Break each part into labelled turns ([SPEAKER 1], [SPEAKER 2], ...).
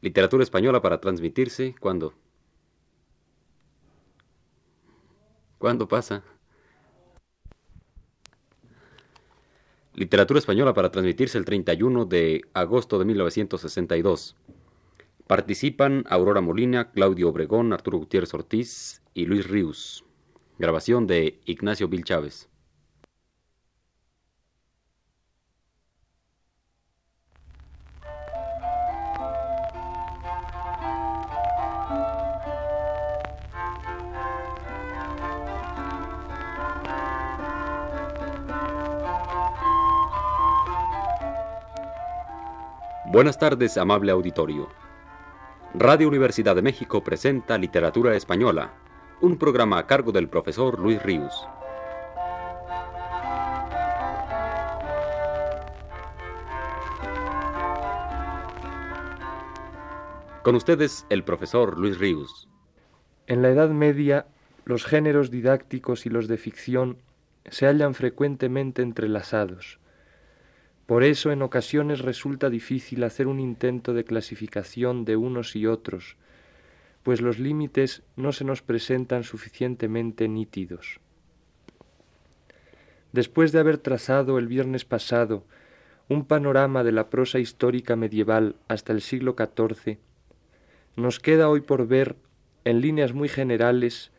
[SPEAKER 1] Literatura española para transmitirse cuando. ¿Cuándo pasa? Literatura española para transmitirse el 31 de agosto de 1962. Participan Aurora Molina, Claudio Obregón, Arturo Gutiérrez Ortiz y Luis Ríos. Grabación de Ignacio Vil Chávez. Buenas tardes, amable auditorio. Radio Universidad de México presenta Literatura Española, un programa a cargo del profesor Luis Ríos. Con ustedes, el profesor Luis Ríos.
[SPEAKER 2] En la Edad Media, los géneros didácticos y los de ficción se hallan frecuentemente entrelazados por eso en ocasiones resulta difícil hacer un intento de clasificación de unos y otros, pues los límites no se nos presentan suficientemente nítidos. Después de haber trazado el viernes pasado un panorama de la prosa histórica medieval hasta el siglo XIV, nos queda hoy por ver, en líneas muy generales,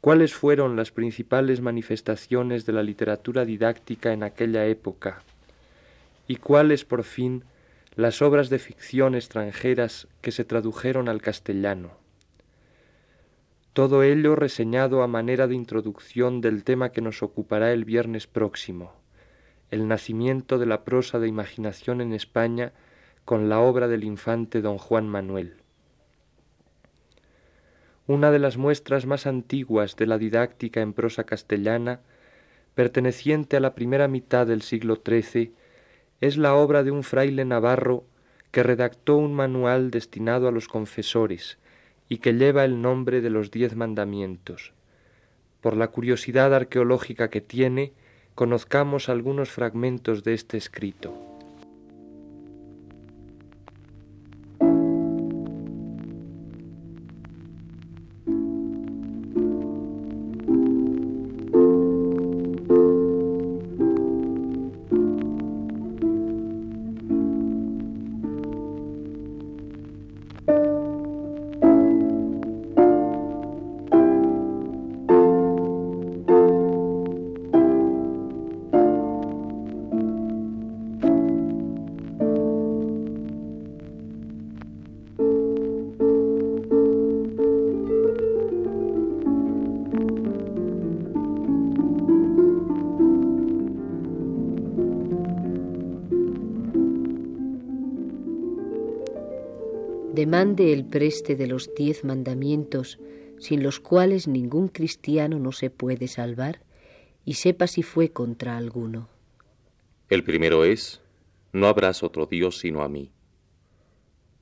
[SPEAKER 2] cuáles fueron las principales manifestaciones de la literatura didáctica en aquella época y cuáles por fin las obras de ficción extranjeras que se tradujeron al castellano. Todo ello reseñado a manera de introducción del tema que nos ocupará el viernes próximo, el nacimiento de la prosa de imaginación en España con la obra del infante don Juan Manuel. Una de las muestras más antiguas de la didáctica en prosa castellana, perteneciente a la primera mitad del siglo XIII, es la obra de un fraile navarro que redactó un manual destinado a los confesores y que lleva el nombre de los diez mandamientos. Por la curiosidad arqueológica que tiene, conozcamos algunos fragmentos de este escrito.
[SPEAKER 3] Demande el preste de los diez mandamientos, sin los cuales ningún cristiano no se puede salvar, y sepa si fue contra alguno.
[SPEAKER 1] El primero es, no habrás otro Dios sino a mí.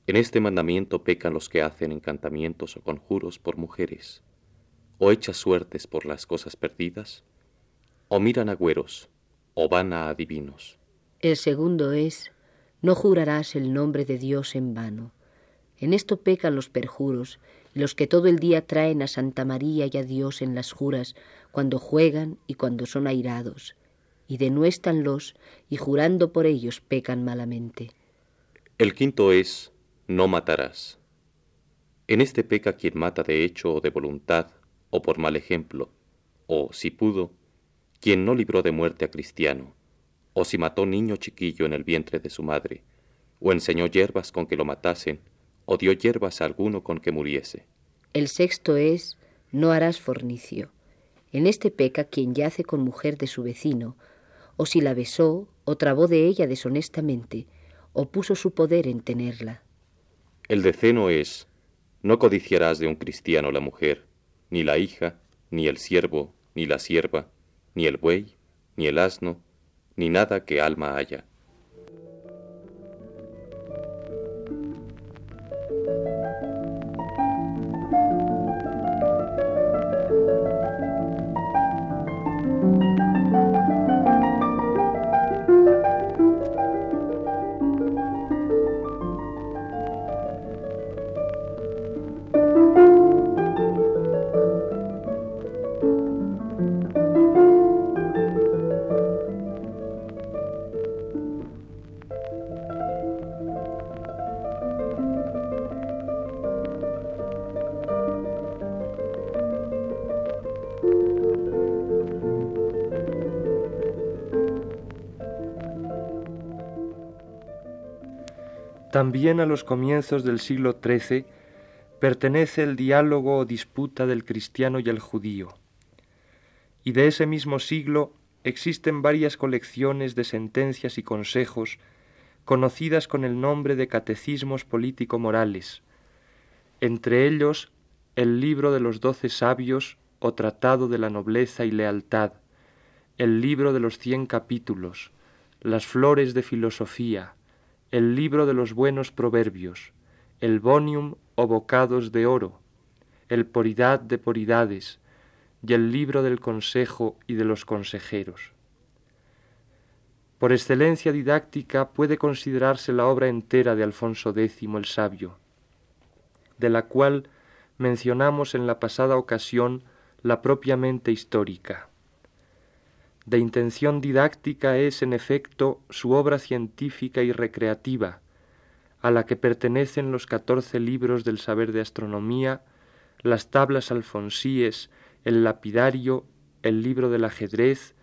[SPEAKER 1] En este mandamiento pecan los que hacen encantamientos o conjuros por mujeres, o echan suertes por las cosas perdidas, o miran agüeros, o van a adivinos.
[SPEAKER 3] El segundo es, no jurarás el nombre de Dios en vano en esto pecan los perjuros y los que todo el día traen a Santa María y a Dios en las juras, cuando juegan y cuando son airados, y denuéstanlos y jurando por ellos pecan malamente.
[SPEAKER 1] El quinto es, no matarás. En este peca quien mata de hecho o de voluntad, o por mal ejemplo, o, si pudo, quien no libró de muerte a cristiano, o si mató niño chiquillo en el vientre de su madre, o enseñó hierbas con que lo matasen, o dio hierbas a alguno con que muriese.
[SPEAKER 3] El sexto es, no harás fornicio. En este peca quien yace con mujer de su vecino, o si la besó, o trabó de ella deshonestamente, o puso su poder en tenerla.
[SPEAKER 1] El deceno es, no codiciarás de un cristiano la mujer, ni la hija, ni el siervo, ni la sierva, ni el buey, ni el asno, ni nada que alma haya
[SPEAKER 2] También a los comienzos del siglo XIII pertenece el diálogo o disputa del cristiano y el judío. Y de ese mismo siglo existen varias colecciones de sentencias y consejos conocidas con el nombre de catecismos político-morales, entre ellos el libro de los doce sabios o tratado de la nobleza y lealtad, el libro de los cien capítulos, las flores de filosofía, el libro de los buenos proverbios, el bonium o bocados de oro, el poridad de poridades, y el libro del consejo y de los consejeros. Por excelencia didáctica puede considerarse la obra entera de Alfonso X el Sabio, de la cual mencionamos en la pasada ocasión la propiamente histórica. De intención didáctica es, en efecto, su obra científica y recreativa, a la que pertenecen los catorce libros del saber de astronomía, las tablas alfonsíes, el lapidario, el libro del ajedrez,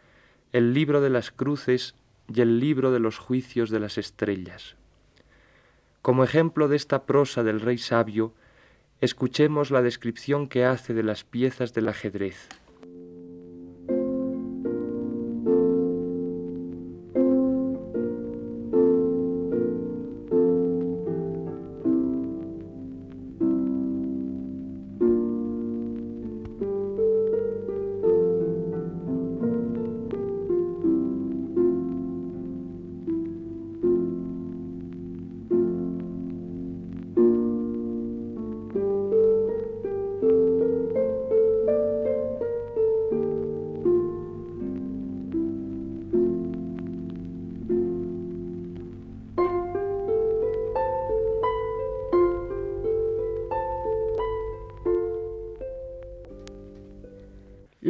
[SPEAKER 2] el libro de las cruces y el libro de los juicios de las estrellas. Como ejemplo de esta prosa del rey sabio, escuchemos la descripción que hace de las piezas del ajedrez.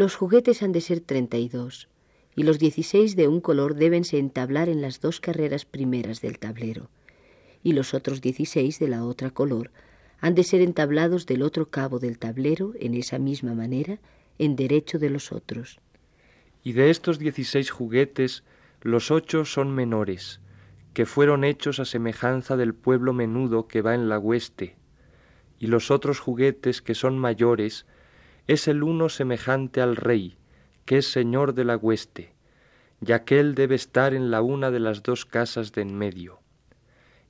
[SPEAKER 3] Los juguetes han de ser treinta y dos, y los dieciséis de un color débense entablar en las dos carreras primeras del tablero, y los otros dieciséis de la otra color han de ser entablados del otro cabo del tablero en esa misma manera, en derecho de los otros.
[SPEAKER 2] Y de estos dieciséis juguetes, los ocho son menores, que fueron hechos a semejanza del pueblo menudo que va en la hueste, y los otros juguetes que son mayores, es el uno semejante al rey, que es señor de la hueste, ya que él debe estar en la una de las dos casas de en medio.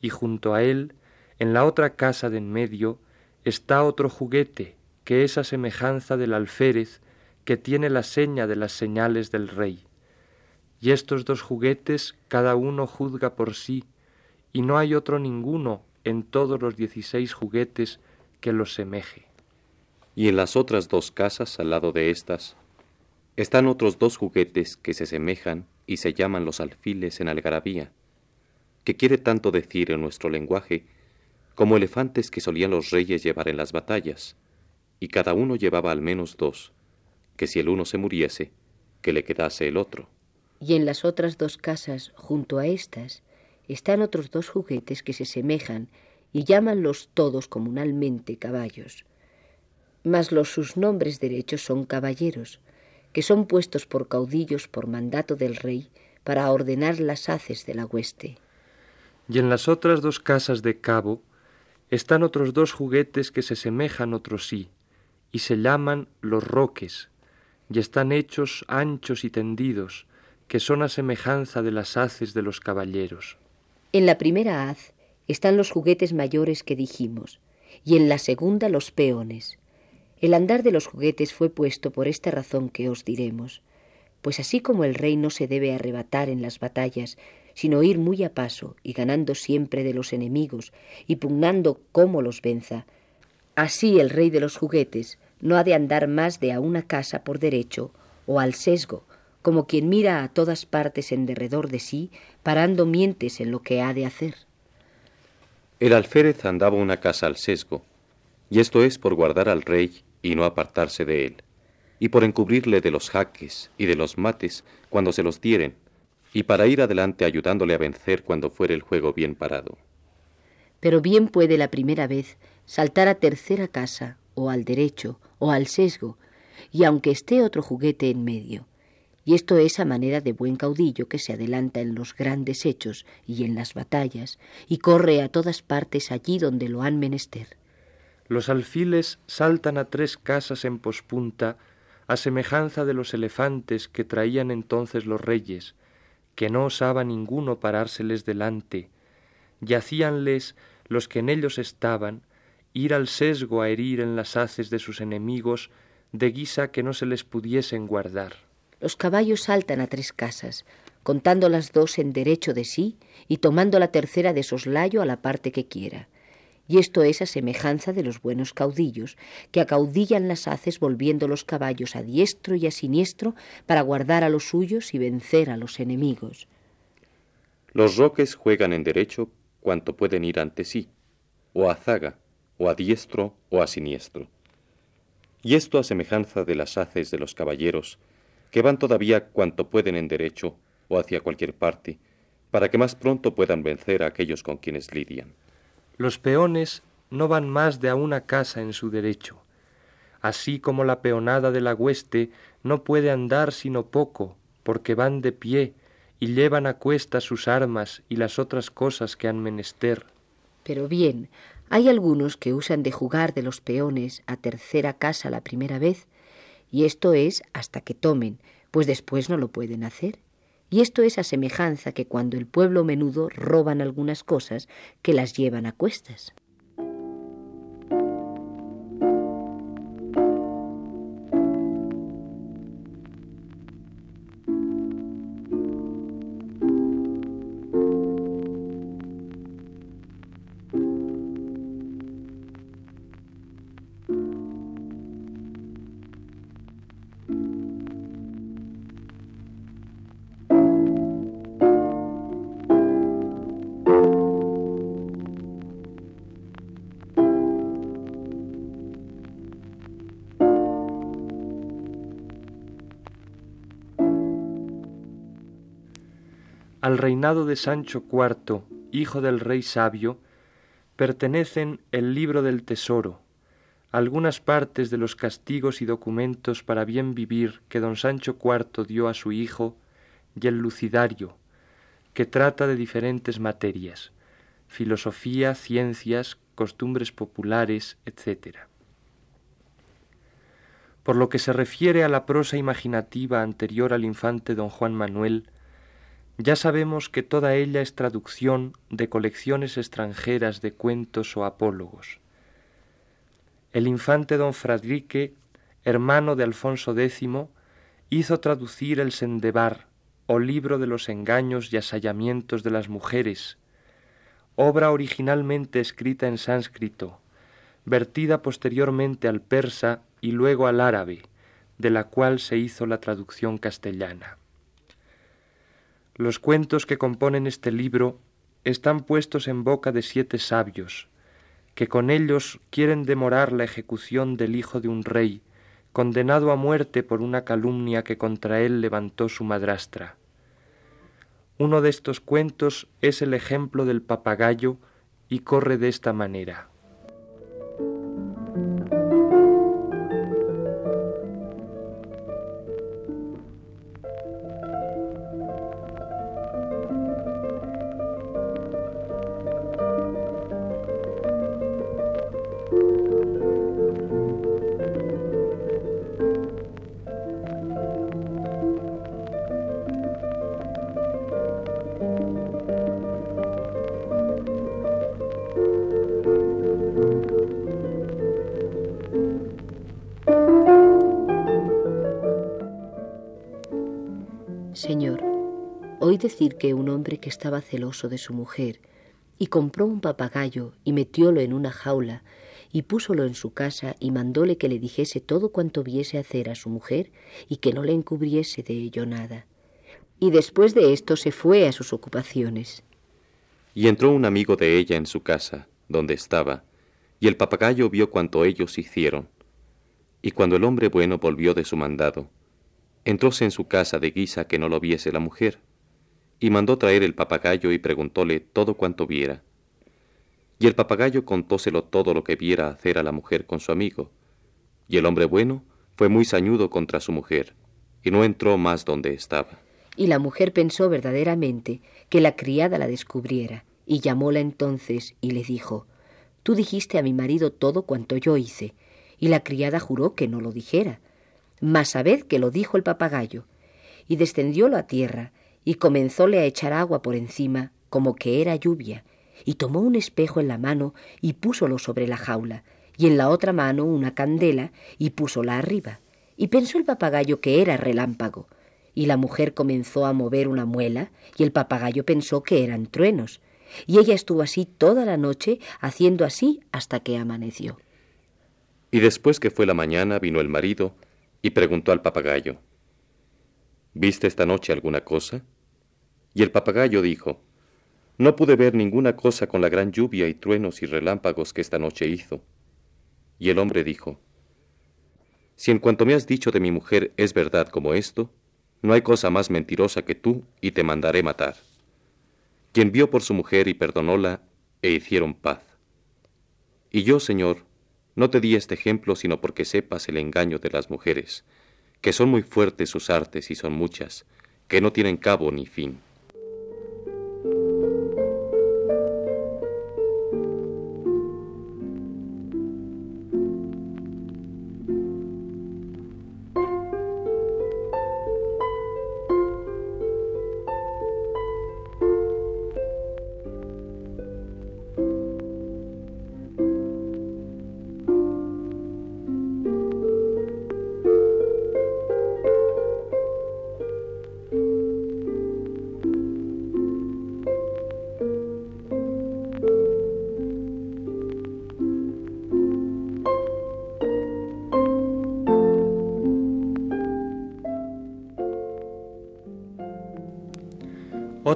[SPEAKER 2] Y junto a él, en la otra casa de en medio, está otro juguete, que es a semejanza del alférez, que tiene la seña de las señales del rey. Y estos dos juguetes cada uno juzga por sí, y no hay otro ninguno en todos los dieciséis juguetes que los semeje
[SPEAKER 1] y en las otras dos casas al lado de éstas están otros dos juguetes que se semejan y se llaman los alfiles en algarabía, que quiere tanto decir en nuestro lenguaje como elefantes que solían los reyes llevar en las batallas, y cada uno llevaba al menos dos, que si el uno se muriese, que le quedase el otro.
[SPEAKER 3] Y en las otras dos casas, junto a éstas, están otros dos juguetes que se semejan y llámanlos todos comunalmente caballos mas los sus nombres derechos son caballeros, que son puestos por caudillos por mandato del rey para ordenar las haces de la hueste.
[SPEAKER 2] Y en las otras dos casas de cabo están otros dos juguetes que se semejan otros sí, y se llaman los roques, y están hechos anchos y tendidos, que son a semejanza de las haces de los caballeros.
[SPEAKER 3] En la primera haz están los juguetes mayores que dijimos, y en la segunda los peones, el andar de los juguetes fue puesto por esta razón que os diremos, pues así como el rey no se debe arrebatar en las batallas, sino ir muy a paso y ganando siempre de los enemigos y pugnando cómo los venza, así el rey de los juguetes no ha de andar más de a una casa por derecho o al sesgo, como quien mira a todas partes en derredor de sí, parando mientes en lo que ha de hacer.
[SPEAKER 1] El alférez andaba una casa al sesgo, y esto es por guardar al rey y no apartarse de él, y por encubrirle de los jaques y de los mates cuando se los dieren, y para ir adelante ayudándole a vencer cuando fuere el juego bien parado.
[SPEAKER 3] Pero bien puede la primera vez saltar a tercera casa, o al derecho, o al sesgo, y aunque esté otro juguete en medio, y esto es a manera de buen caudillo que se adelanta en los grandes hechos y en las batallas, y corre a todas partes allí donde lo han menester.
[SPEAKER 2] Los alfiles saltan a tres casas en pospunta, a semejanza de los elefantes que traían entonces los reyes, que no osaba ninguno parárseles delante, yacíanles los que en ellos estaban, ir al sesgo a herir en las haces de sus enemigos, de guisa que no se les pudiesen guardar.
[SPEAKER 3] Los caballos saltan a tres casas, contando las dos en derecho de sí y tomando la tercera de soslayo a la parte que quiera. Y esto es a semejanza de los buenos caudillos, que acaudillan las haces volviendo los caballos a diestro y a siniestro para guardar a los suyos y vencer a los enemigos.
[SPEAKER 1] Los roques juegan en derecho cuanto pueden ir ante sí, o a zaga, o a diestro o a siniestro. Y esto a semejanza de las haces de los caballeros, que van todavía cuanto pueden en derecho o hacia cualquier parte, para que más pronto puedan vencer a aquellos con quienes lidian.
[SPEAKER 2] Los peones no van más de a una casa en su derecho, así como la peonada de la hueste no puede andar sino poco, porque van de pie y llevan a cuesta sus armas y las otras cosas que han menester.
[SPEAKER 3] Pero bien, hay algunos que usan de jugar de los peones a tercera casa la primera vez, y esto es hasta que tomen, pues después no lo pueden hacer. Y esto es a semejanza que cuando el pueblo menudo roban algunas cosas que las llevan a cuestas.
[SPEAKER 2] Al reinado de Sancho IV, hijo del rey sabio, pertenecen el libro del tesoro, algunas partes de los castigos y documentos para bien vivir que don Sancho IV dio a su hijo, y el lucidario, que trata de diferentes materias, filosofía, ciencias, costumbres populares, etc. Por lo que se refiere a la prosa imaginativa anterior al infante don Juan Manuel, ya sabemos que toda ella es traducción de colecciones extranjeras de cuentos o apólogos. El infante don Fradrique, hermano de Alfonso X, hizo traducir el Sendebar, o libro de los engaños y asallamientos de las mujeres, obra originalmente escrita en sánscrito, vertida posteriormente al persa y luego al árabe, de la cual se hizo la traducción castellana. Los cuentos que componen este libro están puestos en boca de siete sabios, que con ellos quieren demorar la ejecución del hijo de un rey, condenado a muerte por una calumnia que contra él levantó su madrastra. Uno de estos cuentos es el ejemplo del papagayo y corre de esta manera.
[SPEAKER 3] Señor, oí decir que un hombre que estaba celoso de su mujer y compró un papagayo y metiólo en una jaula y púsolo en su casa y mandóle que le dijese todo cuanto viese hacer a su mujer y que no le encubriese de ello nada. Y después de esto se fue a sus ocupaciones.
[SPEAKER 1] Y entró un amigo de ella en su casa, donde estaba, y el papagayo vio cuanto ellos hicieron. Y cuando el hombre bueno volvió de su mandado, Entróse en su casa de guisa que no lo viese la mujer, y mandó traer el papagayo y preguntóle todo cuanto viera. Y el papagayo contóselo todo lo que viera hacer a la mujer con su amigo, y el hombre bueno fue muy sañudo contra su mujer, y no entró más donde estaba.
[SPEAKER 3] Y la mujer pensó verdaderamente que la criada la descubriera, y llamóla entonces y le dijo, Tú dijiste a mi marido todo cuanto yo hice, y la criada juró que no lo dijera. Mas sabed que lo dijo el papagayo, y descendiólo a tierra, y comenzóle a echar agua por encima, como que era lluvia, y tomó un espejo en la mano y púsolo sobre la jaula, y en la otra mano una candela y púsola arriba. Y pensó el papagayo que era relámpago, y la mujer comenzó a mover una muela, y el papagayo pensó que eran truenos, y ella estuvo así toda la noche, haciendo así hasta que amaneció.
[SPEAKER 1] Y después que fue la mañana vino el marido y preguntó al papagayo, ¿Viste esta noche alguna cosa? Y el papagayo dijo, No pude ver ninguna cosa con la gran lluvia y truenos y relámpagos que esta noche hizo. Y el hombre dijo, Si en cuanto me has dicho de mi mujer es verdad como esto, no hay cosa más mentirosa que tú y te mandaré matar. Quien vio por su mujer y perdonóla, e hicieron paz. Y yo, Señor, no te di este ejemplo sino porque sepas el engaño de las mujeres, que son muy fuertes sus artes y son muchas, que no tienen cabo ni fin.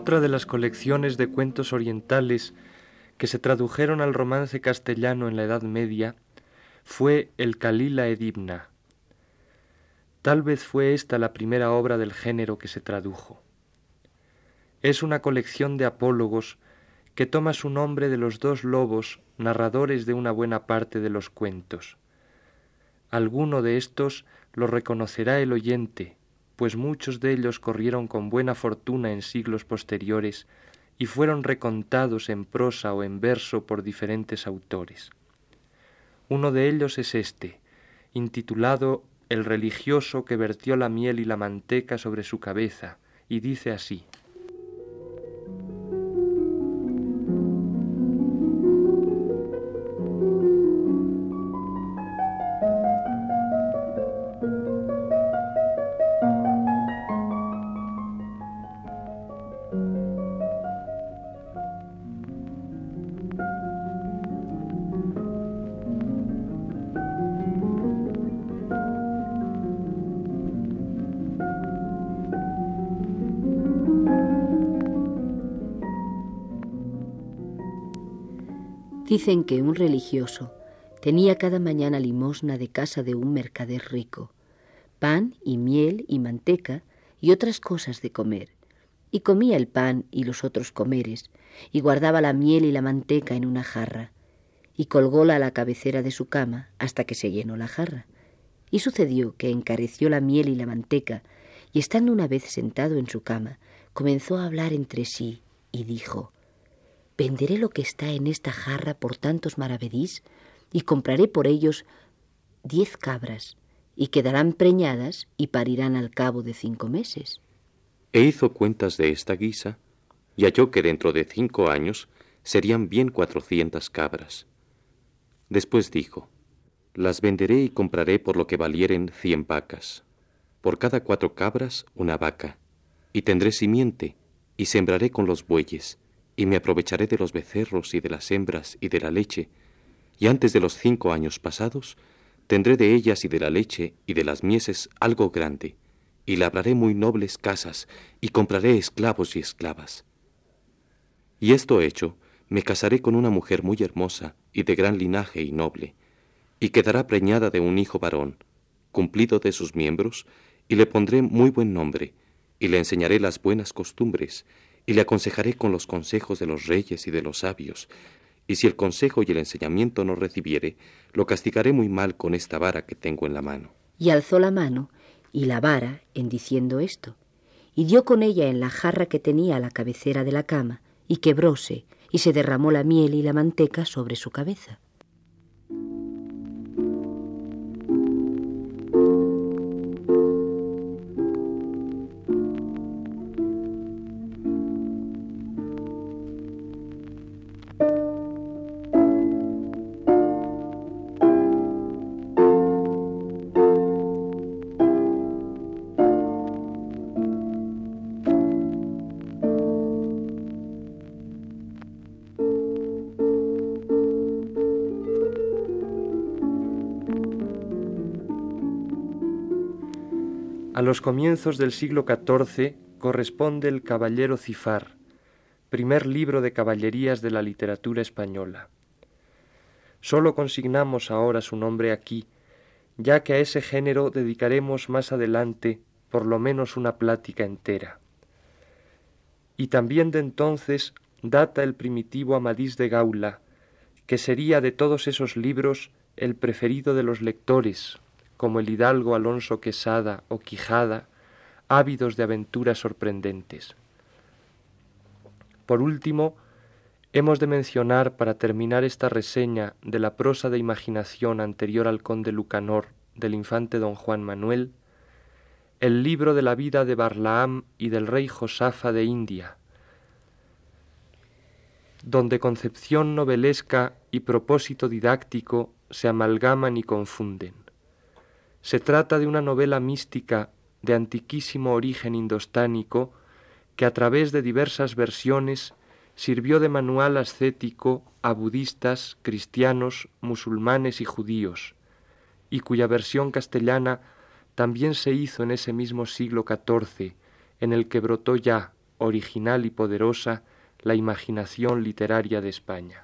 [SPEAKER 2] Otra de las colecciones de cuentos orientales que se tradujeron al romance castellano en la Edad Media fue el Kalila Edibna. Tal vez fue esta la primera obra del género que se tradujo. Es una colección de apólogos que toma su nombre de los dos lobos, narradores de una buena parte de los cuentos. Alguno de estos lo reconocerá el oyente, pues muchos de ellos corrieron con buena fortuna en siglos posteriores y fueron recontados en prosa o en verso por diferentes autores. Uno de ellos es este, intitulado El religioso que vertió la miel y la manteca sobre su cabeza, y dice así
[SPEAKER 3] Dicen que un religioso tenía cada mañana limosna de casa de un mercader rico, pan y miel y manteca y otras cosas de comer, y comía el pan y los otros comeres, y guardaba la miel y la manteca en una jarra, y colgóla a la cabecera de su cama hasta que se llenó la jarra. Y sucedió que encareció la miel y la manteca, y estando una vez sentado en su cama, comenzó a hablar entre sí, y dijo, venderé lo que está en esta jarra por tantos maravedís y compraré por ellos diez cabras y quedarán preñadas y parirán al cabo de cinco meses.
[SPEAKER 1] E hizo cuentas de esta guisa y halló que dentro de cinco años serían bien cuatrocientas cabras. Después dijo, las venderé y compraré por lo que valieren cien vacas, por cada cuatro cabras una vaca, y tendré simiente, y sembraré con los bueyes, y me aprovecharé de los becerros y de las hembras y de la leche, y antes de los cinco años pasados, tendré de ellas y de la leche y de las mieses algo grande, y labraré muy nobles casas, y compraré esclavos y esclavas. Y esto hecho, me casaré con una mujer muy hermosa y de gran linaje y noble, y quedará preñada de un hijo varón, cumplido de sus miembros, y le pondré muy buen nombre, y le enseñaré las buenas costumbres, y le aconsejaré con los consejos de los reyes y de los sabios, y si el consejo y el enseñamiento no recibiere, lo castigaré muy mal con esta vara que tengo en la mano.
[SPEAKER 3] Y alzó la mano, y la vara en diciendo esto, y dio con ella en la jarra que tenía a la cabecera de la cama, y quebróse, y se derramó la miel y la manteca sobre su cabeza.
[SPEAKER 2] Comienzos del siglo XIV corresponde el Caballero Cifar, primer libro de caballerías de la literatura española. Solo consignamos ahora su nombre aquí, ya que a ese género dedicaremos más adelante por lo menos una plática entera. Y también de entonces data el primitivo Amadís de Gaula, que sería de todos esos libros el preferido de los lectores, como el hidalgo Alonso Quesada o Quijada, ávidos de aventuras sorprendentes. Por último, hemos de mencionar, para terminar esta reseña de la prosa de imaginación anterior al conde Lucanor del infante don Juan Manuel, el libro de la vida de Barlaam y del rey Josafa de India, donde concepción novelesca y propósito didáctico se amalgaman y confunden. Se trata de una novela mística de antiquísimo origen indostánico que a través de diversas versiones sirvió de manual ascético a budistas, cristianos, musulmanes y judíos, y cuya versión castellana también se hizo en ese mismo siglo XIV, en el que brotó ya, original y poderosa, la imaginación literaria de España.